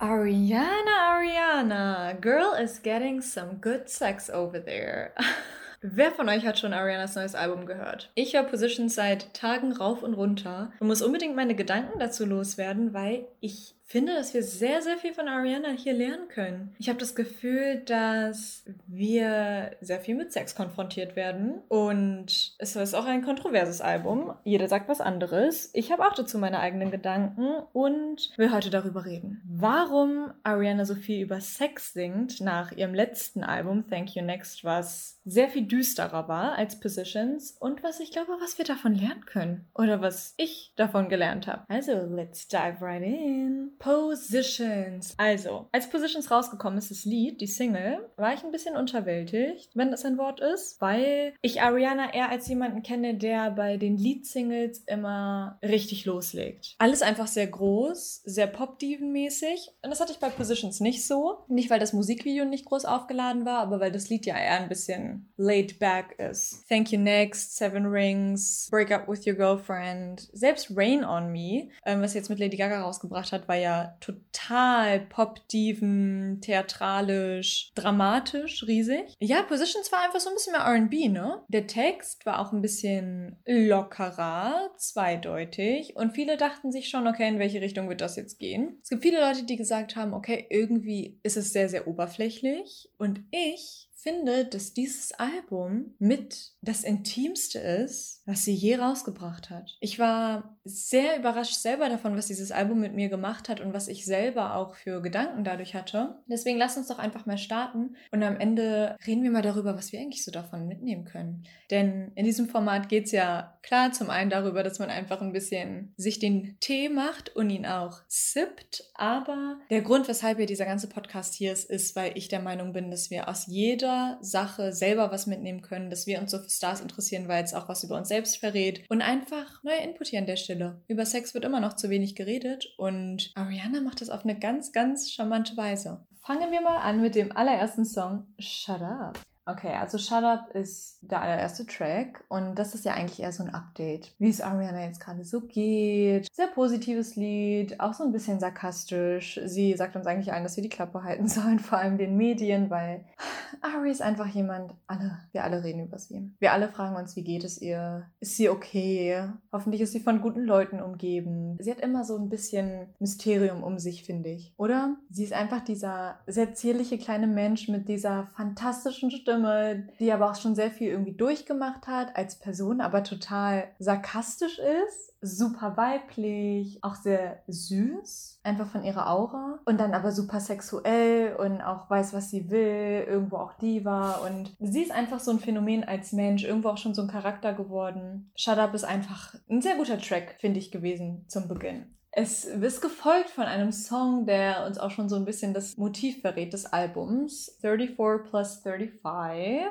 Ariana, Ariana, girl is getting some good sex over there. Wer von euch hat schon Arianas neues Album gehört? Ich höre Positions seit Tagen rauf und runter und muss unbedingt meine Gedanken dazu loswerden, weil ich finde, dass wir sehr, sehr viel von Ariana hier lernen können. Ich habe das Gefühl, dass wir sehr viel mit Sex konfrontiert werden und es ist auch ein kontroverses Album. Jeder sagt was anderes. Ich habe auch dazu meine eigenen Gedanken und will heute darüber reden. Warum Ariana so viel über Sex singt nach ihrem letzten Album Thank You Next, was sehr viel düsterer war als Positions und was ich glaube, was wir davon lernen können oder was ich davon gelernt habe. Also, let's dive right in. Positions. Also, als Positions rausgekommen ist, das Lied, die Single, war ich ein bisschen unterwältigt, wenn das ein Wort ist, weil ich Ariana eher als jemanden kenne, der bei den Lead-Singles immer richtig loslegt. Alles einfach sehr groß, sehr Pop-Diven-mäßig. Und das hatte ich bei Positions nicht so. Nicht, weil das Musikvideo nicht groß aufgeladen war, aber weil das Lied ja eher ein bisschen laid back ist. Thank You Next, Seven Rings, Break Up With Your Girlfriend, selbst Rain On Me, ähm, was jetzt mit Lady Gaga rausgebracht hat, war ja total Pop-Diven, theatralisch, dramatisch, riesig. Ja, Positions war einfach so ein bisschen mehr RB, ne? Der Text war auch ein bisschen lockerer, zweideutig und viele dachten sich schon, okay, in welche Richtung wird das jetzt gehen? Es gibt viele Leute, die gesagt haben, okay, irgendwie ist es sehr, sehr oberflächlich und ich finde, dass dieses Album mit das Intimste ist, was sie je rausgebracht hat. Ich war sehr überrascht selber davon, was dieses Album mit mir gemacht hat und was ich selber auch für Gedanken dadurch hatte. Deswegen lass uns doch einfach mal starten und am Ende reden wir mal darüber, was wir eigentlich so davon mitnehmen können. Denn in diesem Format geht es ja klar zum einen darüber, dass man einfach ein bisschen sich den Tee macht und ihn auch sippt. Aber der Grund, weshalb hier dieser ganze Podcast hier ist, ist, weil ich der Meinung bin, dass wir aus jeder Sache selber was mitnehmen können, dass wir uns so für Stars interessieren, weil es auch was über uns selbst verrät und einfach neuer Input hier an der Stelle. Über Sex wird immer noch zu wenig geredet und Ariana macht das auf eine ganz, ganz charmante Weise. Fangen wir mal an mit dem allerersten Song Shut Up. Okay, also Shut Up ist der allererste Track und das ist ja eigentlich eher so ein Update, wie es Ariana jetzt gerade so geht. Sehr positives Lied, auch so ein bisschen sarkastisch. Sie sagt uns eigentlich allen, dass wir die Klappe halten sollen, vor allem den Medien, weil Ari ist einfach jemand, alle, wir alle reden über sie. Wir alle fragen uns, wie geht es ihr? Ist sie okay? Hoffentlich ist sie von guten Leuten umgeben. Sie hat immer so ein bisschen Mysterium um sich, finde ich. Oder? Sie ist einfach dieser sehr zierliche kleine Mensch mit dieser fantastischen Stimme Stimme, die aber auch schon sehr viel irgendwie durchgemacht hat als Person, aber total sarkastisch ist, super weiblich, auch sehr süß, einfach von ihrer Aura und dann aber super sexuell und auch weiß, was sie will, irgendwo auch Diva und sie ist einfach so ein Phänomen als Mensch, irgendwo auch schon so ein Charakter geworden. Shut Up ist einfach ein sehr guter Track, finde ich, gewesen zum Beginn. Es ist gefolgt von einem Song, der uns auch schon so ein bisschen das Motiv verrät des Albums. 34 plus 35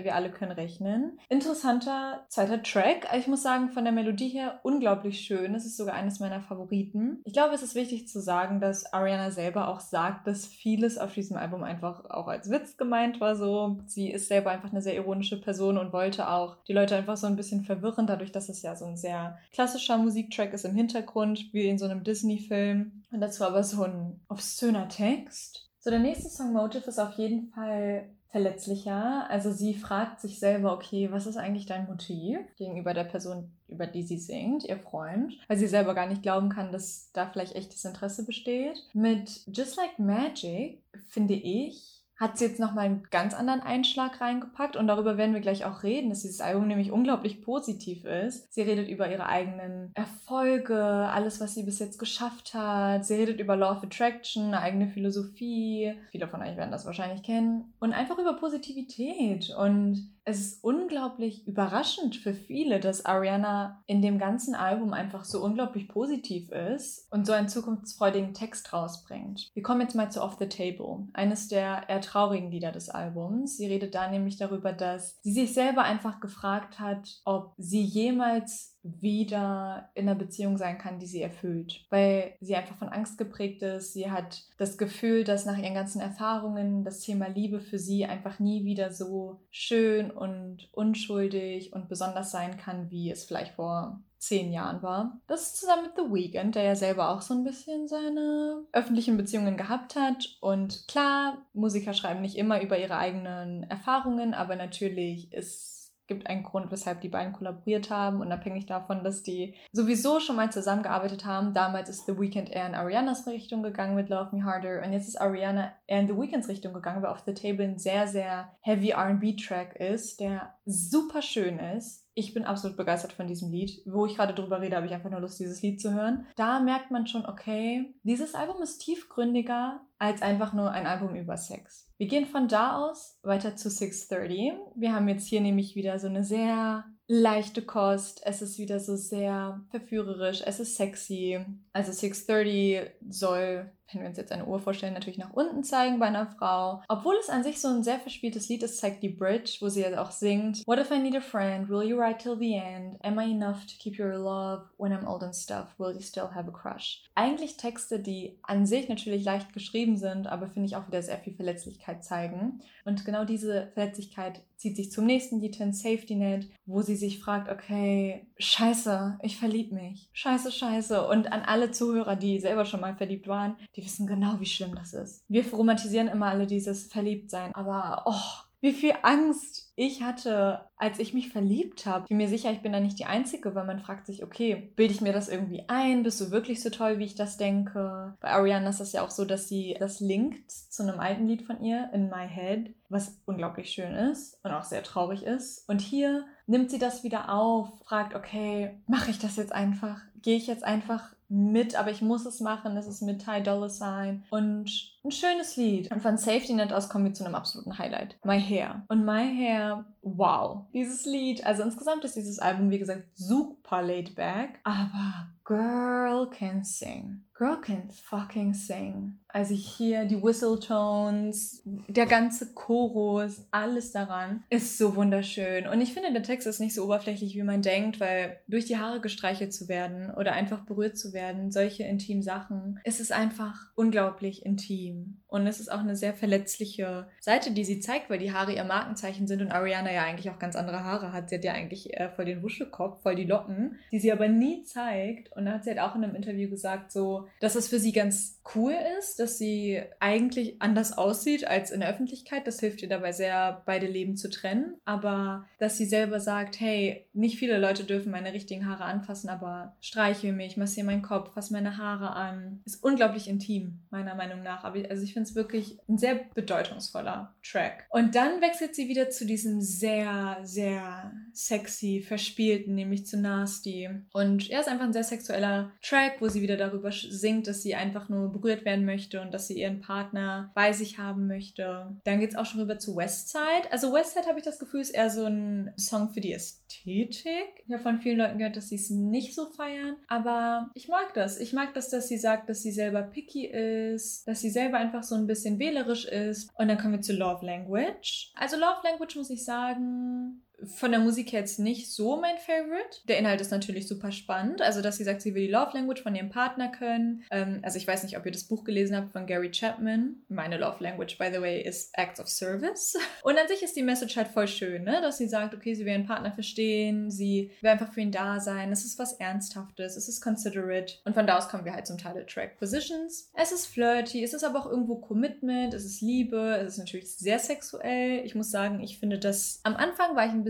wir alle können rechnen. Interessanter zweiter Track. Ich muss sagen, von der Melodie her unglaublich schön. Es ist sogar eines meiner Favoriten. Ich glaube, es ist wichtig zu sagen, dass Ariana selber auch sagt, dass vieles auf diesem Album einfach auch als Witz gemeint war. So, sie ist selber einfach eine sehr ironische Person und wollte auch die Leute einfach so ein bisschen verwirren, dadurch, dass es ja so ein sehr klassischer Musiktrack ist im Hintergrund, wie in so einem Disney-Film. Und dazu aber so ein obszöner Text. So, der nächste Song Motive ist auf jeden Fall verletzlicher. Also sie fragt sich selber, okay, was ist eigentlich dein Motiv gegenüber der Person, über die sie singt, ihr Freund, weil sie selber gar nicht glauben kann, dass da vielleicht echtes Interesse besteht. Mit Just Like Magic finde ich, hat sie jetzt nochmal einen ganz anderen Einschlag reingepackt und darüber werden wir gleich auch reden, dass dieses Album nämlich unglaublich positiv ist. Sie redet über ihre eigenen Erfolge, alles, was sie bis jetzt geschafft hat. Sie redet über Law of Attraction, eigene Philosophie. Viele von euch werden das wahrscheinlich kennen. Und einfach über Positivität und es ist unglaublich überraschend für viele, dass Ariana in dem ganzen Album einfach so unglaublich positiv ist und so einen zukunftsfreudigen Text rausbringt. Wir kommen jetzt mal zu Off the Table, eines der eher traurigen Lieder des Albums. Sie redet da nämlich darüber, dass sie sich selber einfach gefragt hat, ob sie jemals wieder in einer Beziehung sein kann, die sie erfüllt, weil sie einfach von Angst geprägt ist. Sie hat das Gefühl, dass nach ihren ganzen Erfahrungen das Thema Liebe für sie einfach nie wieder so schön und unschuldig und besonders sein kann, wie es vielleicht vor zehn Jahren war. Das ist zusammen mit The Weeknd, der ja selber auch so ein bisschen seine öffentlichen Beziehungen gehabt hat. Und klar, Musiker schreiben nicht immer über ihre eigenen Erfahrungen, aber natürlich ist gibt einen Grund, weshalb die beiden kollaboriert haben, unabhängig davon, dass die sowieso schon mal zusammengearbeitet haben. Damals ist The Weeknd eher in Arianas Richtung gegangen mit Love Me Harder und jetzt ist Ariana eher in The Weeknds Richtung gegangen, weil auf The Table ein sehr, sehr heavy RB-Track ist, der super schön ist ich bin absolut begeistert von diesem Lied. Wo ich gerade drüber rede, habe ich einfach nur Lust, dieses Lied zu hören. Da merkt man schon, okay, dieses Album ist tiefgründiger als einfach nur ein Album über Sex. Wir gehen von da aus weiter zu 630. Wir haben jetzt hier nämlich wieder so eine sehr leichte Kost. Es ist wieder so sehr verführerisch. Es ist sexy. Also 630 soll wenn wir uns jetzt eine Uhr vorstellen, natürlich nach unten zeigen bei einer Frau. Obwohl es an sich so ein sehr verspieltes Lied ist, zeigt die Bridge, wo sie jetzt auch singt. What if I need a friend? Will you ride till the end? Am I enough to keep your love when I'm old and stuff? Will you still have a crush? Eigentlich Texte, die an sich natürlich leicht geschrieben sind, aber finde ich auch wieder sehr viel Verletzlichkeit zeigen. Und genau diese Verletzlichkeit zieht sich zum nächsten Lied hin, Safety Net, wo sie sich fragt, okay, scheiße, ich verlieb mich. Scheiße, scheiße. Und an alle Zuhörer, die selber schon mal verliebt waren, die wissen genau, wie schlimm das ist. Wir romantisieren immer alle dieses Verliebtsein, aber oh, wie viel Angst ich hatte, als ich mich verliebt habe. Ich bin mir sicher, ich bin da nicht die Einzige, weil man fragt sich, okay, bilde ich mir das irgendwie ein? Bist du wirklich so toll, wie ich das denke? Bei Ariana ist das ja auch so, dass sie das linkt zu einem alten Lied von ihr, In My Head, was unglaublich schön ist und auch sehr traurig ist. Und hier nimmt sie das wieder auf, fragt, okay, mache ich das jetzt einfach? Gehe ich jetzt einfach mit, aber ich muss es machen. Es ist mit Ty Dolla Sign und ein schönes Lied. Und von Safety Net aus kommen wir zu einem absoluten Highlight. My Hair. Und My Hair, wow. Dieses Lied, also insgesamt ist dieses Album, wie gesagt, super laid back, aber Girl can sing. Girl can fucking sing. Also hier die Whistletones, der ganze Chorus, alles daran ist so wunderschön. Und ich finde, der Text ist nicht so oberflächlich, wie man denkt, weil durch die Haare gestreichelt zu werden oder einfach berührt zu werden, solche intimen Sachen, es ist einfach unglaublich intim. Und es ist auch eine sehr verletzliche Seite, die sie zeigt, weil die Haare ihr Markenzeichen sind und Ariana ja eigentlich auch ganz andere Haare hat. Sie hat ja eigentlich äh, voll den Wuschelkopf, voll die Locken, die sie aber nie zeigt. Und da hat sie halt auch in einem Interview gesagt, so, dass es für sie ganz cool ist, dass sie eigentlich anders aussieht als in der Öffentlichkeit. Das hilft ihr dabei sehr, beide Leben zu trennen. Aber dass sie selber sagt, hey, nicht viele Leute dürfen meine richtigen Haare anfassen, aber streiche mich, massiere meinen Kopf, fasse meine Haare an. Ist unglaublich intim, meiner Meinung nach. Aber also ich finde es wirklich ein sehr bedeutungsvoller Track. Und dann wechselt sie wieder zu diesem sehr, sehr sexy, verspielten, nämlich zu Nasty. Und er ist einfach ein sehr sexueller Track, wo sie wieder darüber singt, dass sie einfach nur berührt werden möchte und dass sie ihren Partner bei sich haben möchte. Dann geht es auch schon rüber zu Westside. Also Westside habe ich das Gefühl, ist eher so ein Song für die Ästhetik. Ich habe von vielen Leuten gehört, dass sie es nicht so feiern, aber ich mag das. Ich mag das, dass sie sagt, dass sie selber picky ist, dass sie selber einfach so ein bisschen wählerisch ist. Und dann kommen wir zu Love Language. Also Love Language muss ich sagen, von der Musik her jetzt nicht so mein Favorite. Der Inhalt ist natürlich super spannend. Also, dass sie sagt, sie will die Love Language von ihrem Partner können. Ähm, also, ich weiß nicht, ob ihr das Buch gelesen habt von Gary Chapman. Meine Love Language, by the way, ist Acts of Service. Und an sich ist die Message halt voll schön, ne? dass sie sagt, okay, sie will ihren Partner verstehen, sie will einfach für ihn da sein. Es ist was Ernsthaftes, es ist considerate. Und von da aus kommen wir halt zum Title Track Positions. Es ist flirty, es ist aber auch irgendwo Commitment, es ist Liebe, es ist natürlich sehr sexuell. Ich muss sagen, ich finde das am Anfang war ich ein bisschen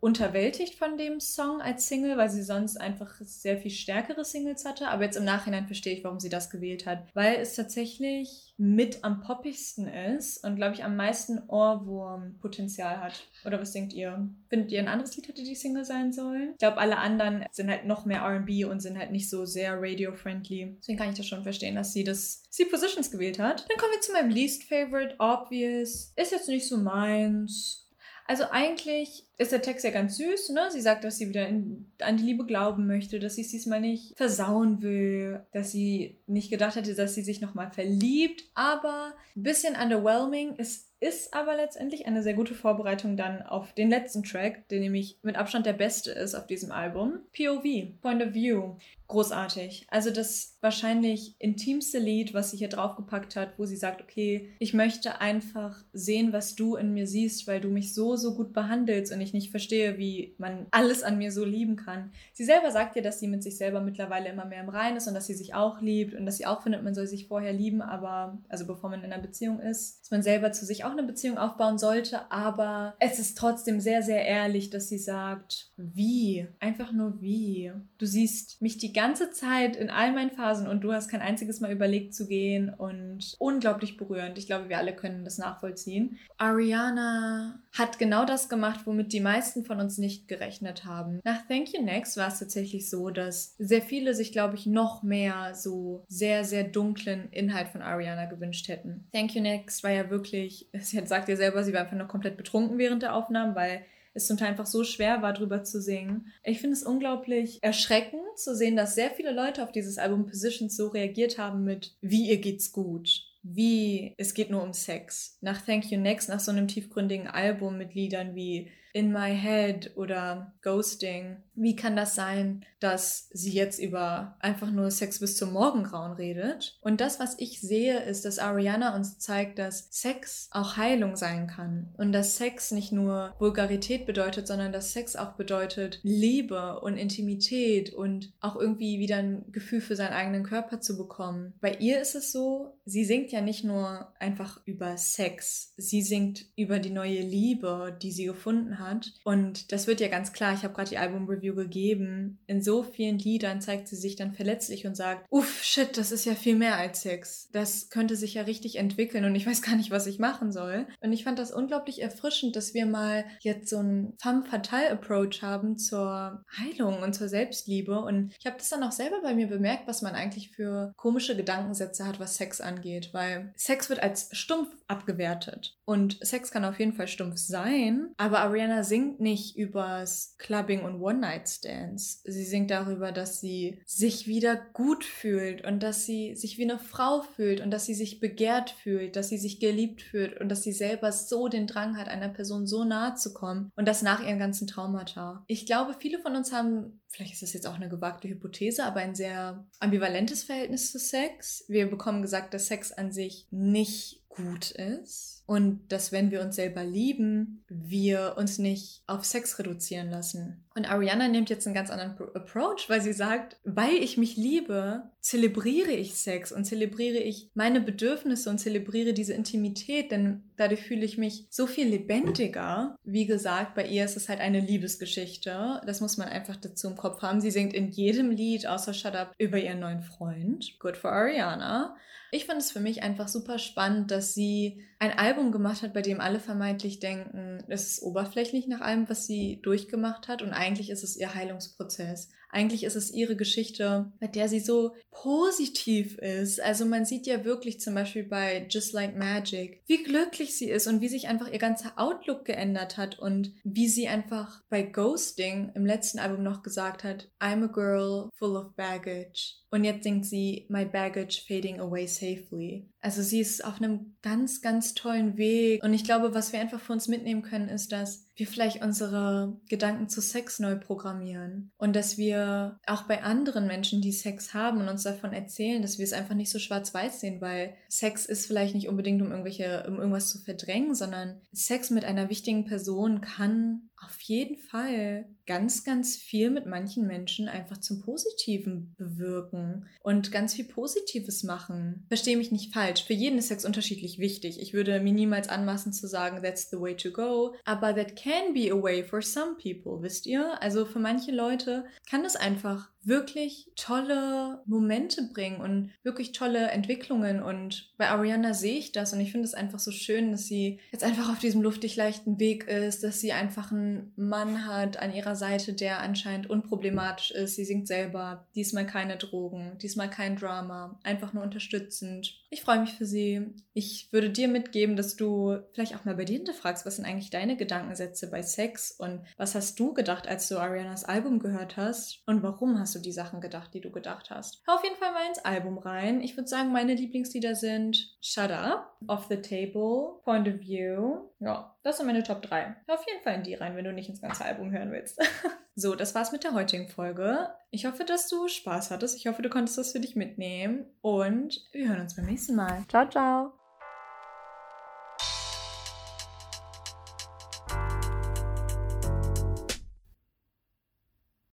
unterwältigt von dem Song als Single, weil sie sonst einfach sehr viel stärkere Singles hatte. Aber jetzt im Nachhinein verstehe ich, warum sie das gewählt hat. Weil es tatsächlich mit am poppigsten ist und, glaube ich, am meisten Ohrwurmpotenzial hat. Oder was denkt ihr? Findet ihr ein anderes Lied hätte die Single sein sollen? Ich glaube, alle anderen sind halt noch mehr RB und sind halt nicht so sehr radio-friendly. Deswegen kann ich das schon verstehen, dass sie das sie Positions gewählt hat. Dann kommen wir zu meinem Least Favorite, Obvious. Ist jetzt nicht so meins. Also eigentlich ist der Text ja ganz süß, ne? Sie sagt, dass sie wieder in, an die Liebe glauben möchte, dass sie es diesmal nicht versauen will, dass sie nicht gedacht hätte, dass sie sich nochmal verliebt. Aber ein bisschen underwhelming. Es ist aber letztendlich eine sehr gute Vorbereitung dann auf den letzten Track, der nämlich mit Abstand der beste ist auf diesem Album. POV, Point of View großartig. Also das wahrscheinlich intimste Lied, was sie hier draufgepackt hat, wo sie sagt, okay, ich möchte einfach sehen, was du in mir siehst, weil du mich so, so gut behandelst und ich ich nicht verstehe, wie man alles an mir so lieben kann. Sie selber sagt ja, dass sie mit sich selber mittlerweile immer mehr im Reinen ist und dass sie sich auch liebt und dass sie auch findet, man soll sich vorher lieben, aber, also bevor man in einer Beziehung ist, dass man selber zu sich auch eine Beziehung aufbauen sollte, aber es ist trotzdem sehr, sehr ehrlich, dass sie sagt, wie? Einfach nur wie? Du siehst mich die ganze Zeit in all meinen Phasen und du hast kein einziges Mal überlegt zu gehen und unglaublich berührend. Ich glaube, wir alle können das nachvollziehen. Ariana hat genau das gemacht, womit die meisten von uns nicht gerechnet haben. Nach Thank You Next war es tatsächlich so, dass sehr viele sich, glaube ich, noch mehr so sehr, sehr dunklen Inhalt von Ariana gewünscht hätten. Thank You Next war ja wirklich, sie sagt ja selber, sie war einfach noch komplett betrunken während der Aufnahmen, weil es zum Teil einfach so schwer war, drüber zu singen. Ich finde es unglaublich erschreckend zu sehen, dass sehr viele Leute auf dieses Album Positions so reagiert haben mit, wie ihr geht's gut wie es geht nur um Sex. Nach Thank You Next, nach so einem tiefgründigen Album mit Liedern wie In My Head oder Ghosting, wie kann das sein, dass sie jetzt über einfach nur Sex bis zum Morgengrauen redet? Und das, was ich sehe, ist, dass Ariana uns zeigt, dass Sex auch Heilung sein kann. Und dass Sex nicht nur Vulgarität bedeutet, sondern dass Sex auch bedeutet Liebe und Intimität und auch irgendwie wieder ein Gefühl für seinen eigenen Körper zu bekommen. Bei ihr ist es so, sie singt ja nicht nur einfach über Sex, sie singt über die neue Liebe, die sie gefunden hat. Und das wird ja ganz klar, ich habe gerade die Album Review gegeben. In so vielen Liedern zeigt sie sich dann verletzlich und sagt, uff, shit, das ist ja viel mehr als Sex. Das könnte sich ja richtig entwickeln und ich weiß gar nicht, was ich machen soll. Und ich fand das unglaublich erfrischend, dass wir mal jetzt so einen femme fatale Approach haben zur Heilung und zur Selbstliebe. Und ich habe das dann auch selber bei mir bemerkt, was man eigentlich für komische Gedankensätze hat, was Sex angeht, weil Sex wird als stumpf abgewertet. Und Sex kann auf jeden Fall stumpf sein, aber Ariana singt nicht übers Clubbing und One-Night-Stands. Sie singt darüber, dass sie sich wieder gut fühlt und dass sie sich wie eine Frau fühlt und dass sie sich begehrt fühlt, dass sie sich geliebt fühlt und dass sie selber so den Drang hat, einer Person so nahe zu kommen und das nach ihren ganzen Traumata. Ich glaube, viele von uns haben, vielleicht ist das jetzt auch eine gewagte Hypothese, aber ein sehr ambivalentes Verhältnis zu Sex. Wir bekommen gesagt, dass Sex an sich nicht gut ist und dass wenn wir uns selber lieben, wir uns nicht auf Sex reduzieren lassen. Und Ariana nimmt jetzt einen ganz anderen Approach, weil sie sagt, weil ich mich liebe, zelebriere ich Sex und zelebriere ich meine Bedürfnisse und zelebriere diese Intimität, denn dadurch fühle ich mich so viel lebendiger. Wie gesagt, bei ihr ist es halt eine Liebesgeschichte. Das muss man einfach dazu im Kopf haben. Sie singt in jedem Lied außer Shut Up über ihren neuen Freund. Good for Ariana. Ich fand es für mich einfach super spannend, dass sie ein Album gemacht hat, bei dem alle vermeintlich denken, es ist oberflächlich nach allem, was sie durchgemacht hat und eigentlich ist es ihr Heilungsprozess. Eigentlich ist es ihre Geschichte, bei der sie so positiv ist. Also man sieht ja wirklich zum Beispiel bei Just Like Magic, wie glücklich sie ist und wie sich einfach ihr ganzer Outlook geändert hat und wie sie einfach bei Ghosting im letzten Album noch gesagt hat, I'm a girl full of baggage. Und jetzt singt sie My baggage fading away safely. Also sie ist auf einem ganz, ganz tollen Weg. Und ich glaube, was wir einfach für uns mitnehmen können, ist, dass wir vielleicht unsere Gedanken zu Sex neu programmieren und dass wir auch bei anderen Menschen, die Sex haben und uns davon erzählen, dass wir es einfach nicht so schwarz-weiß sehen, weil Sex ist vielleicht nicht unbedingt um irgendwelche, um irgendwas zu verdrängen, sondern Sex mit einer wichtigen Person kann auf jeden Fall ganz, ganz viel mit manchen Menschen einfach zum Positiven bewirken und ganz viel Positives machen. Verstehe mich nicht falsch. Für jeden ist Sex unterschiedlich wichtig. Ich würde mir niemals anmaßen zu sagen, that's the way to go. Aber that can be a way for some people, wisst ihr? Also für manche Leute kann es einfach wirklich tolle Momente bringen und wirklich tolle Entwicklungen. Und bei Ariana sehe ich das und ich finde es einfach so schön, dass sie jetzt einfach auf diesem luftig leichten Weg ist, dass sie einfach einen Mann hat an ihrer Seite, der anscheinend unproblematisch ist. Sie singt selber, diesmal keine Drogen, diesmal kein Drama, einfach nur unterstützend. Ich freue mich für sie. Ich würde dir mitgeben, dass du vielleicht auch mal bei dir hinterfragst, was sind eigentlich deine Gedankensätze bei Sex und was hast du gedacht, als du Arianas Album gehört hast und warum hast du die Sachen gedacht, die du gedacht hast. Hör auf jeden Fall mal ins Album rein. Ich würde sagen, meine Lieblingslieder sind Shut Up, Off the Table, Point of View. Ja, das sind meine Top 3. Hör auf jeden Fall in die rein, wenn du nicht ins ganze Album hören willst. so, das war's mit der heutigen Folge. Ich hoffe, dass du Spaß hattest. Ich hoffe, du konntest das für dich mitnehmen. Und wir hören uns beim nächsten Mal. Ciao, ciao.